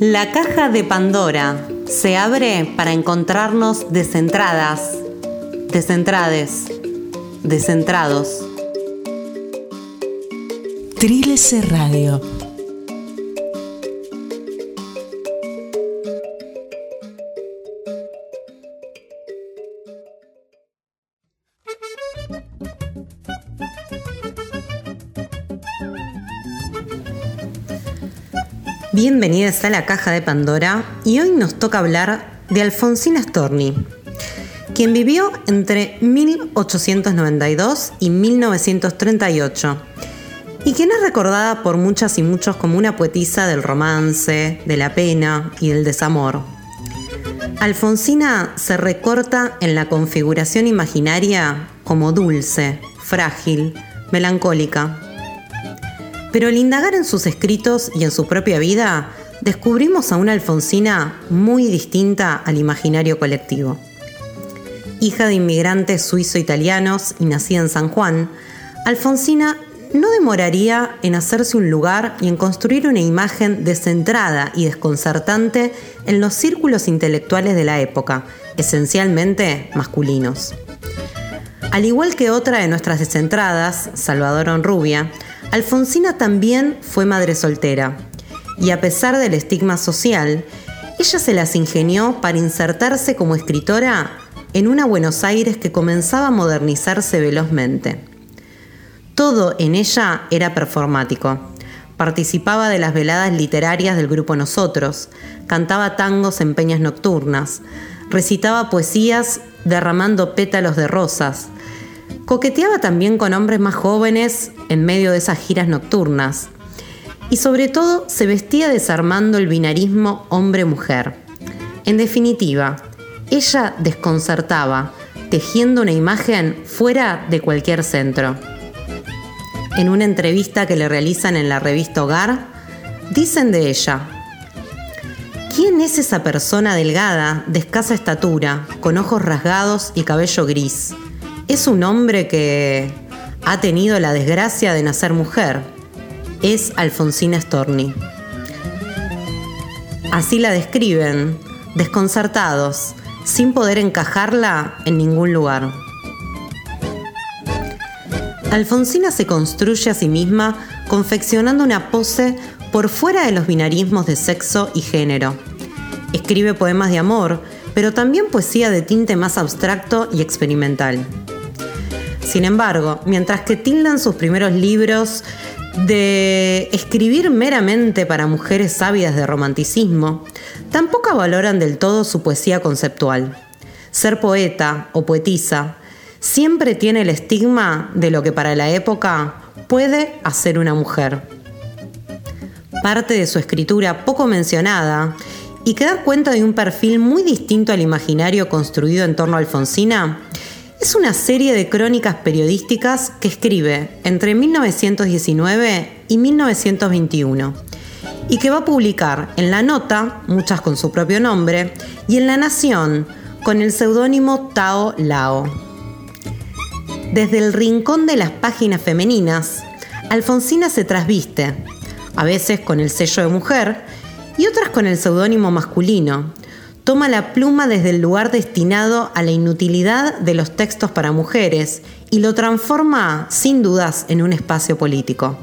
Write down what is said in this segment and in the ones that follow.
La caja de Pandora se abre para encontrarnos descentradas, descentrades, descentrados. Trilce Radio Bienvenidas a la caja de Pandora y hoy nos toca hablar de Alfonsina Storni, quien vivió entre 1892 y 1938 y quien es recordada por muchas y muchos como una poetisa del romance, de la pena y del desamor. Alfonsina se recorta en la configuración imaginaria como dulce, frágil, melancólica pero al indagar en sus escritos y en su propia vida, descubrimos a una Alfonsina muy distinta al imaginario colectivo. Hija de inmigrantes suizo-italianos y nacida en San Juan, Alfonsina no demoraría en hacerse un lugar y en construir una imagen descentrada y desconcertante en los círculos intelectuales de la época, esencialmente masculinos. Al igual que otra de nuestras descentradas, Salvador Onrubia, Alfonsina también fue madre soltera, y a pesar del estigma social, ella se las ingenió para insertarse como escritora en una Buenos Aires que comenzaba a modernizarse velozmente. Todo en ella era performático. Participaba de las veladas literarias del grupo Nosotros, cantaba tangos en peñas nocturnas, recitaba poesías derramando pétalos de rosas, Coqueteaba también con hombres más jóvenes en medio de esas giras nocturnas. Y sobre todo se vestía desarmando el binarismo hombre-mujer. En definitiva, ella desconcertaba, tejiendo una imagen fuera de cualquier centro. En una entrevista que le realizan en la revista Hogar, dicen de ella, ¿quién es esa persona delgada, de escasa estatura, con ojos rasgados y cabello gris? Es un hombre que ha tenido la desgracia de nacer mujer. Es Alfonsina Storni. Así la describen, desconcertados, sin poder encajarla en ningún lugar. Alfonsina se construye a sí misma confeccionando una pose por fuera de los binarismos de sexo y género. Escribe poemas de amor, pero también poesía de tinte más abstracto y experimental. Sin embargo, mientras que tildan sus primeros libros de escribir meramente para mujeres ávidas de romanticismo, tampoco valoran del todo su poesía conceptual. Ser poeta o poetisa siempre tiene el estigma de lo que para la época puede hacer una mujer. Parte de su escritura poco mencionada y que da cuenta de un perfil muy distinto al imaginario construido en torno a Alfonsina es una serie de crónicas periodísticas que escribe entre 1919 y 1921 y que va a publicar en La Nota, muchas con su propio nombre, y en La Nación con el seudónimo Tao Lao. Desde el rincón de las páginas femeninas, Alfonsina se trasviste, a veces con el sello de mujer y otras con el seudónimo masculino, toma la pluma desde el lugar destinado a la inutilidad de los textos para mujeres y lo transforma, sin dudas, en un espacio político.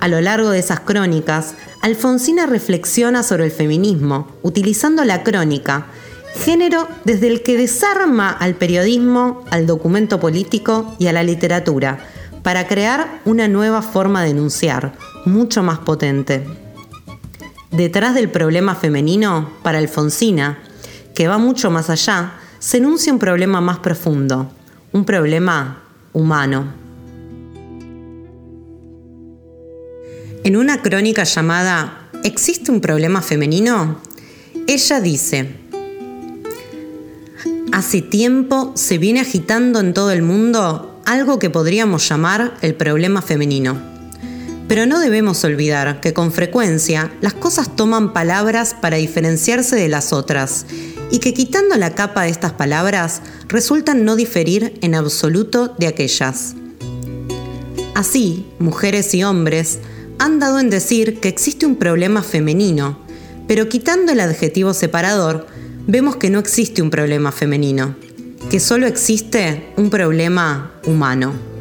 A lo largo de esas crónicas, Alfonsina reflexiona sobre el feminismo, utilizando la crónica, género desde el que desarma al periodismo, al documento político y a la literatura, para crear una nueva forma de enunciar, mucho más potente. Detrás del problema femenino, para Alfonsina, que va mucho más allá, se enuncia un problema más profundo, un problema humano. En una crónica llamada ¿Existe un problema femenino? Ella dice, Hace tiempo se viene agitando en todo el mundo algo que podríamos llamar el problema femenino. Pero no debemos olvidar que con frecuencia las cosas toman palabras para diferenciarse de las otras y que quitando la capa de estas palabras resultan no diferir en absoluto de aquellas. Así, mujeres y hombres han dado en decir que existe un problema femenino, pero quitando el adjetivo separador, vemos que no existe un problema femenino, que solo existe un problema humano.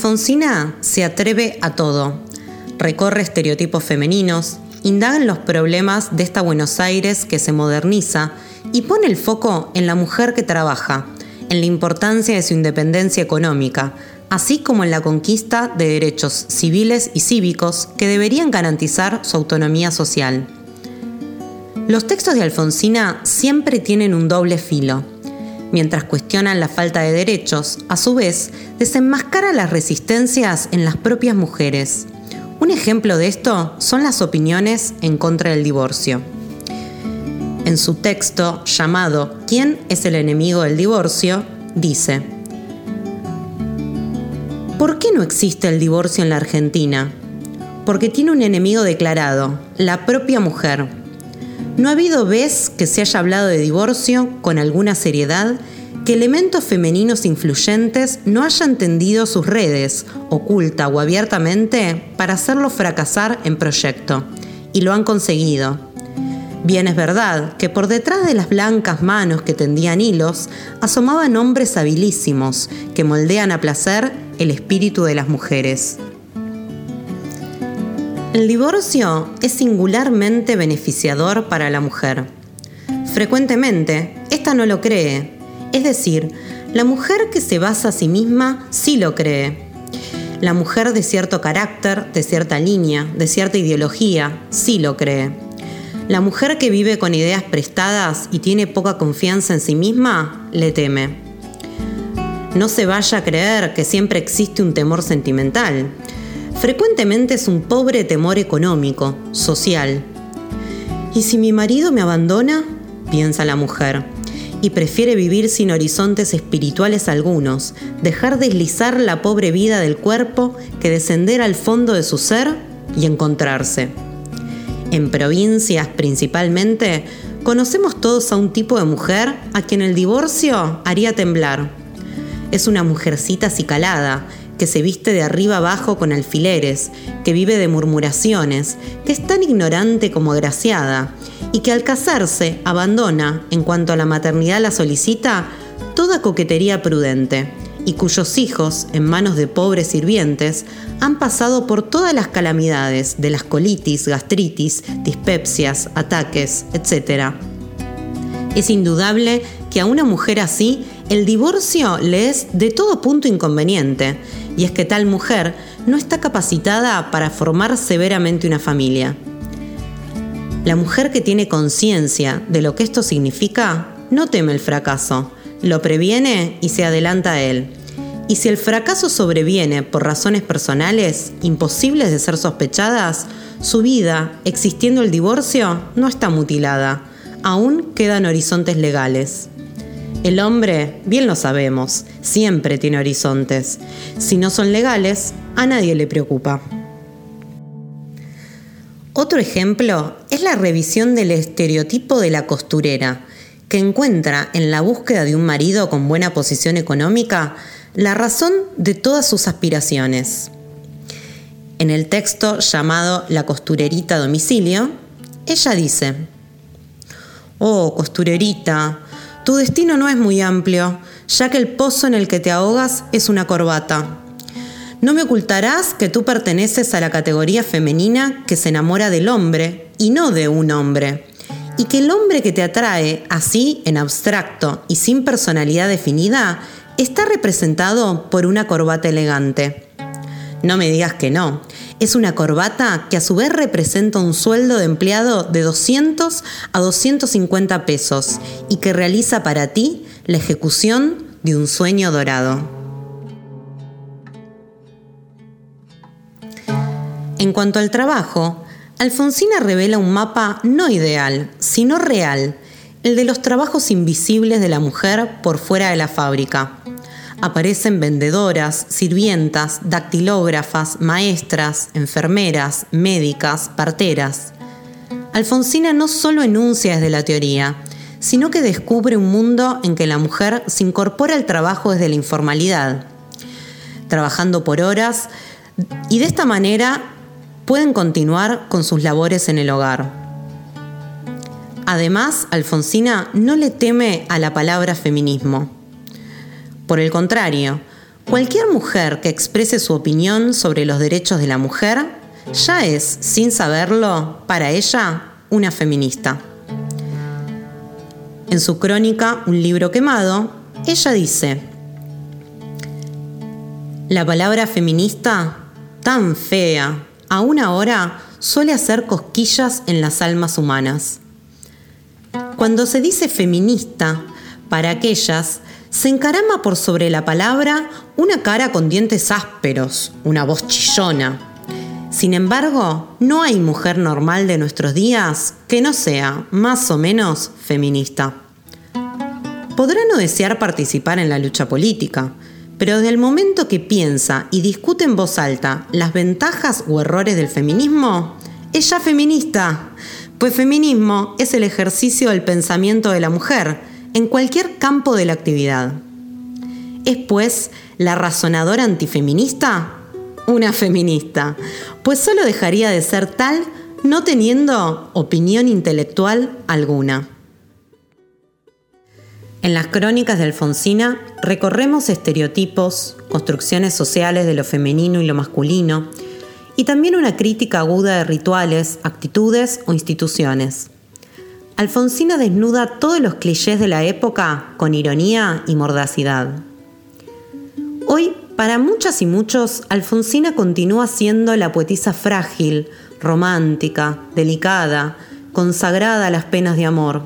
Alfonsina se atreve a todo, recorre estereotipos femeninos, indaga en los problemas de esta Buenos Aires que se moderniza y pone el foco en la mujer que trabaja, en la importancia de su independencia económica, así como en la conquista de derechos civiles y cívicos que deberían garantizar su autonomía social. Los textos de Alfonsina siempre tienen un doble filo mientras cuestionan la falta de derechos, a su vez, desenmascara las resistencias en las propias mujeres. Un ejemplo de esto son las opiniones en contra del divorcio. en su texto llamado ¿Quién es el enemigo del divorcio? dice, ¿Por qué no existe el divorcio en la Argentina? Porque tiene un enemigo declarado, la propia mujer. No ha habido vez que se haya hablado de divorcio con alguna seriedad que elementos femeninos influyentes no hayan tendido sus redes, oculta o abiertamente, para hacerlo fracasar en proyecto. Y lo han conseguido. Bien es verdad que por detrás de las blancas manos que tendían hilos asomaban hombres habilísimos que moldean a placer el espíritu de las mujeres. El divorcio es singularmente beneficiador para la mujer. Frecuentemente, esta no lo cree es decir, la mujer que se basa a sí misma sí lo cree. La mujer de cierto carácter, de cierta línea, de cierta ideología, sí lo cree. La mujer que vive con ideas prestadas y tiene poca confianza en sí misma, le teme. No se vaya a creer que siempre existe un temor sentimental. Frecuentemente es un pobre temor económico, social. ¿Y si mi marido me abandona? piensa la mujer y prefiere vivir sin horizontes espirituales algunos, dejar deslizar la pobre vida del cuerpo que descender al fondo de su ser y encontrarse. En provincias principalmente, conocemos todos a un tipo de mujer a quien el divorcio haría temblar. Es una mujercita acicalada, que se viste de arriba abajo con alfileres, que vive de murmuraciones, que es tan ignorante como agraciada, y que al casarse abandona, en cuanto a la maternidad la solicita, toda coquetería prudente, y cuyos hijos, en manos de pobres sirvientes, han pasado por todas las calamidades de las colitis, gastritis, dispepsias, ataques, etc. Es indudable que a una mujer así el divorcio le es de todo punto inconveniente, y es que tal mujer no está capacitada para formar severamente una familia. La mujer que tiene conciencia de lo que esto significa no teme el fracaso, lo previene y se adelanta a él. Y si el fracaso sobreviene por razones personales, imposibles de ser sospechadas, su vida, existiendo el divorcio, no está mutilada. Aún quedan horizontes legales. El hombre, bien lo sabemos, siempre tiene horizontes. Si no son legales, a nadie le preocupa. Otro ejemplo es la revisión del estereotipo de la costurera, que encuentra en la búsqueda de un marido con buena posición económica la razón de todas sus aspiraciones. En el texto llamado La costurerita a domicilio, ella dice, Oh, costurerita, tu destino no es muy amplio, ya que el pozo en el que te ahogas es una corbata. No me ocultarás que tú perteneces a la categoría femenina que se enamora del hombre y no de un hombre, y que el hombre que te atrae, así en abstracto y sin personalidad definida, está representado por una corbata elegante. No me digas que no. Es una corbata que a su vez representa un sueldo de empleado de 200 a 250 pesos y que realiza para ti la ejecución de un sueño dorado. En cuanto al trabajo, Alfonsina revela un mapa no ideal, sino real, el de los trabajos invisibles de la mujer por fuera de la fábrica aparecen vendedoras, sirvientas, dactilógrafas, maestras, enfermeras, médicas, parteras. Alfonsina no solo enuncia desde la teoría, sino que descubre un mundo en que la mujer se incorpora al trabajo desde la informalidad, trabajando por horas y de esta manera pueden continuar con sus labores en el hogar. Además, Alfonsina no le teme a la palabra feminismo por el contrario, cualquier mujer que exprese su opinión sobre los derechos de la mujer ya es, sin saberlo, para ella una feminista. En su crónica Un libro quemado, ella dice, la palabra feminista, tan fea, aún ahora suele hacer cosquillas en las almas humanas. Cuando se dice feminista, para aquellas se encarama por sobre la palabra una cara con dientes ásperos, una voz chillona. Sin embargo, no hay mujer normal de nuestros días que no sea más o menos feminista. Podrá no desear participar en la lucha política, pero desde el momento que piensa y discute en voz alta las ventajas o errores del feminismo, es ya feminista, pues feminismo es el ejercicio del pensamiento de la mujer en cualquier campo de la actividad. ¿Es pues la razonadora antifeminista? Una feminista, pues solo dejaría de ser tal no teniendo opinión intelectual alguna. En las crónicas de Alfonsina recorremos estereotipos, construcciones sociales de lo femenino y lo masculino, y también una crítica aguda de rituales, actitudes o instituciones. Alfonsina desnuda todos los clichés de la época con ironía y mordacidad. Hoy, para muchas y muchos, Alfonsina continúa siendo la poetisa frágil, romántica, delicada, consagrada a las penas de amor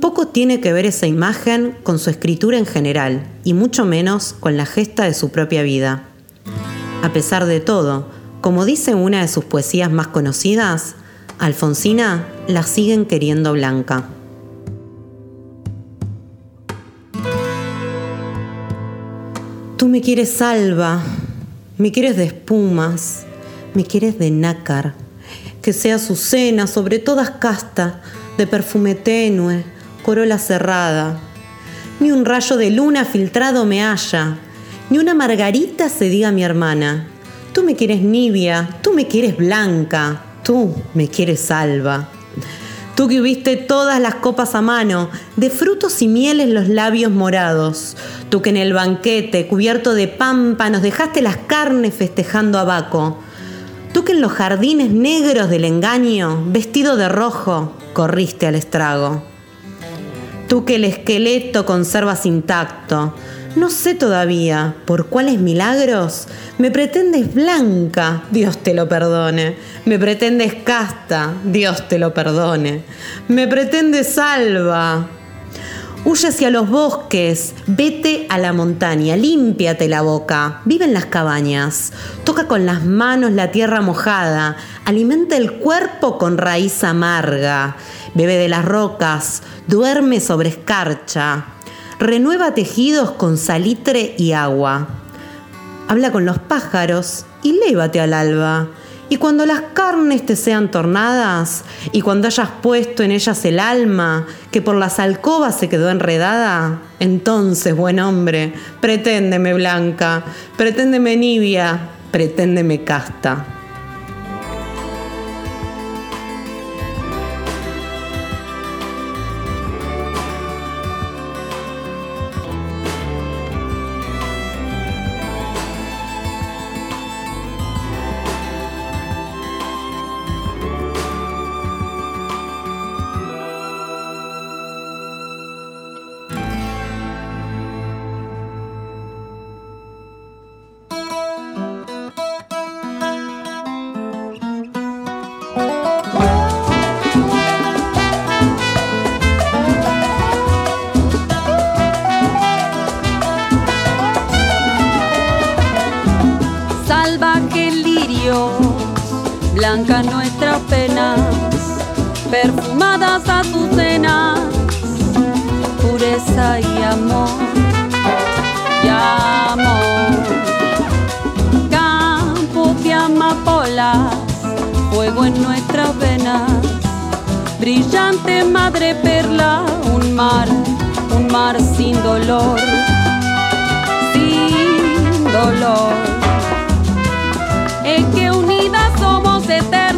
poco tiene que ver esa imagen con su escritura en general y mucho menos con la gesta de su propia vida. A pesar de todo, como dice una de sus poesías más conocidas, Alfonsina la siguen queriendo blanca. Tú me quieres salva, me quieres de espumas, me quieres de nácar, que sea su cena sobre todas casta, de perfume tenue, corola cerrada. Ni un rayo de luna filtrado me halla, ni una margarita se diga mi hermana. Tú me quieres nibia, tú me quieres blanca, tú me quieres salva. Tú que hubiste todas las copas a mano, de frutos y mieles los labios morados. Tú que en el banquete, cubierto de pampa, nos dejaste las carnes festejando a Baco. Tú que en los jardines negros del engaño, vestido de rojo, corriste al estrago. Tú que el esqueleto conservas intacto, no sé todavía por cuáles milagros me pretendes blanca, Dios te lo perdone. Me pretendes casta, Dios te lo perdone. Me pretendes salva. Huye hacia los bosques, vete a la montaña, límpiate la boca, vive en las cabañas, toca con las manos la tierra mojada, alimenta el cuerpo con raíz amarga, bebe de las rocas, duerme sobre escarcha, renueva tejidos con salitre y agua. Habla con los pájaros y lévate al alba. Y cuando las carnes te sean tornadas, y cuando hayas puesto en ellas el alma, que por las alcobas se quedó enredada, entonces, buen hombre, preténdeme blanca, preténdeme nibia, preténdeme casta. Blanca nuestras penas, perfumadas azucenas, pureza y amor, y amor. Campo de amapolas, fuego en nuestras venas, brillante madre perla, un mar, un mar sin dolor, sin dolor. Es que unidas somos eternas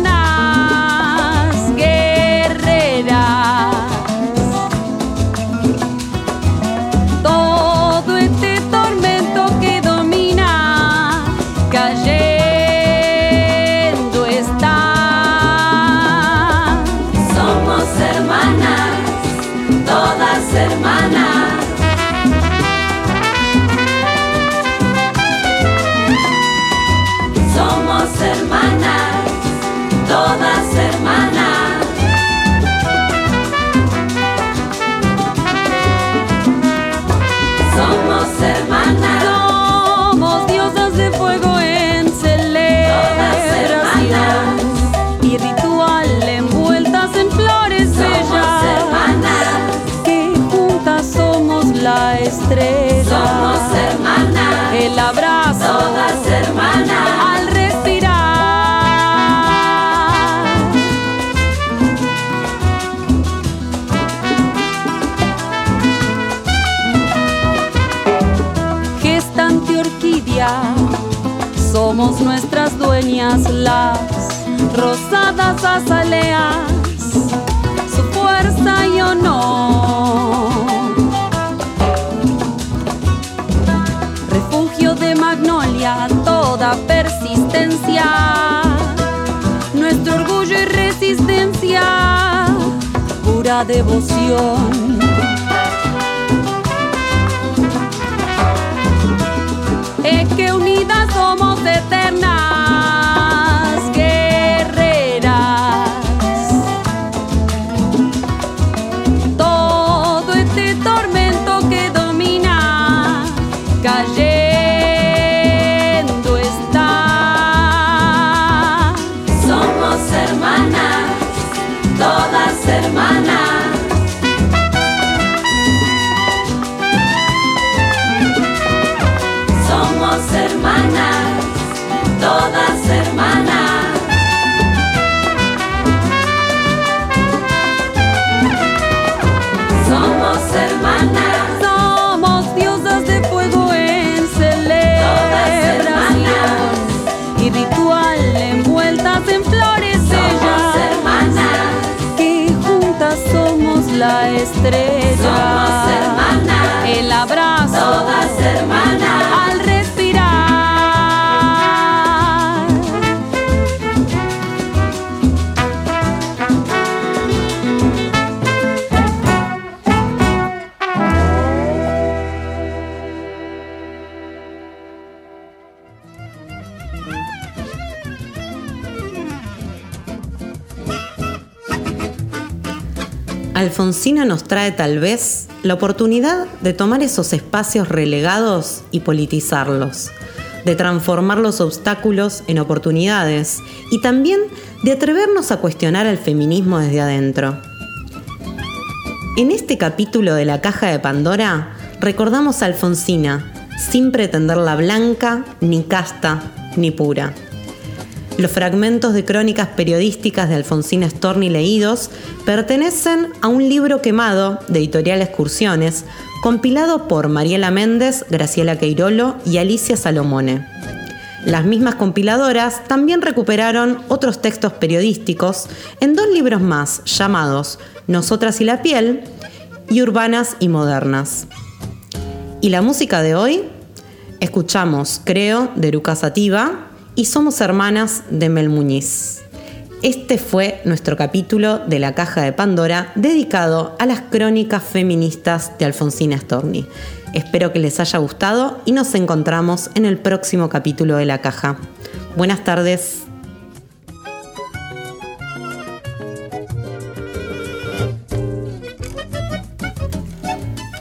somos nuestras dueñas las rosadas azaleas, su fuerza y honor. Refugio de magnolia, toda persistencia, nuestro orgullo y resistencia, pura devoción. Es que unidas somos la Alfonsina nos trae tal vez la oportunidad de tomar esos espacios relegados y politizarlos, de transformar los obstáculos en oportunidades y también de atrevernos a cuestionar al feminismo desde adentro. En este capítulo de la caja de Pandora recordamos a Alfonsina, sin pretenderla blanca, ni casta, ni pura. Los fragmentos de crónicas periodísticas de Alfonsina Storni leídos pertenecen a un libro quemado de Editorial Excursiones, compilado por Mariela Méndez, Graciela Queirolo y Alicia Salomone. Las mismas compiladoras también recuperaron otros textos periodísticos en dos libros más llamados Nosotras y la piel y Urbanas y Modernas. ¿Y la música de hoy? Escuchamos Creo de Eruca Sativa y Somos Hermanas de Mel Muñiz. Este fue nuestro capítulo de la Caja de Pandora dedicado a las crónicas feministas de Alfonsina Storni. Espero que les haya gustado y nos encontramos en el próximo capítulo de la Caja. Buenas tardes.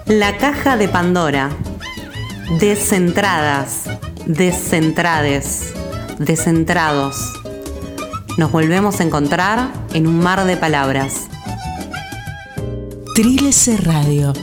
La Caja de Pandora. Descentradas, descentrades, descentrados. Nos volvemos a encontrar en un mar de palabras. Trilce Radio.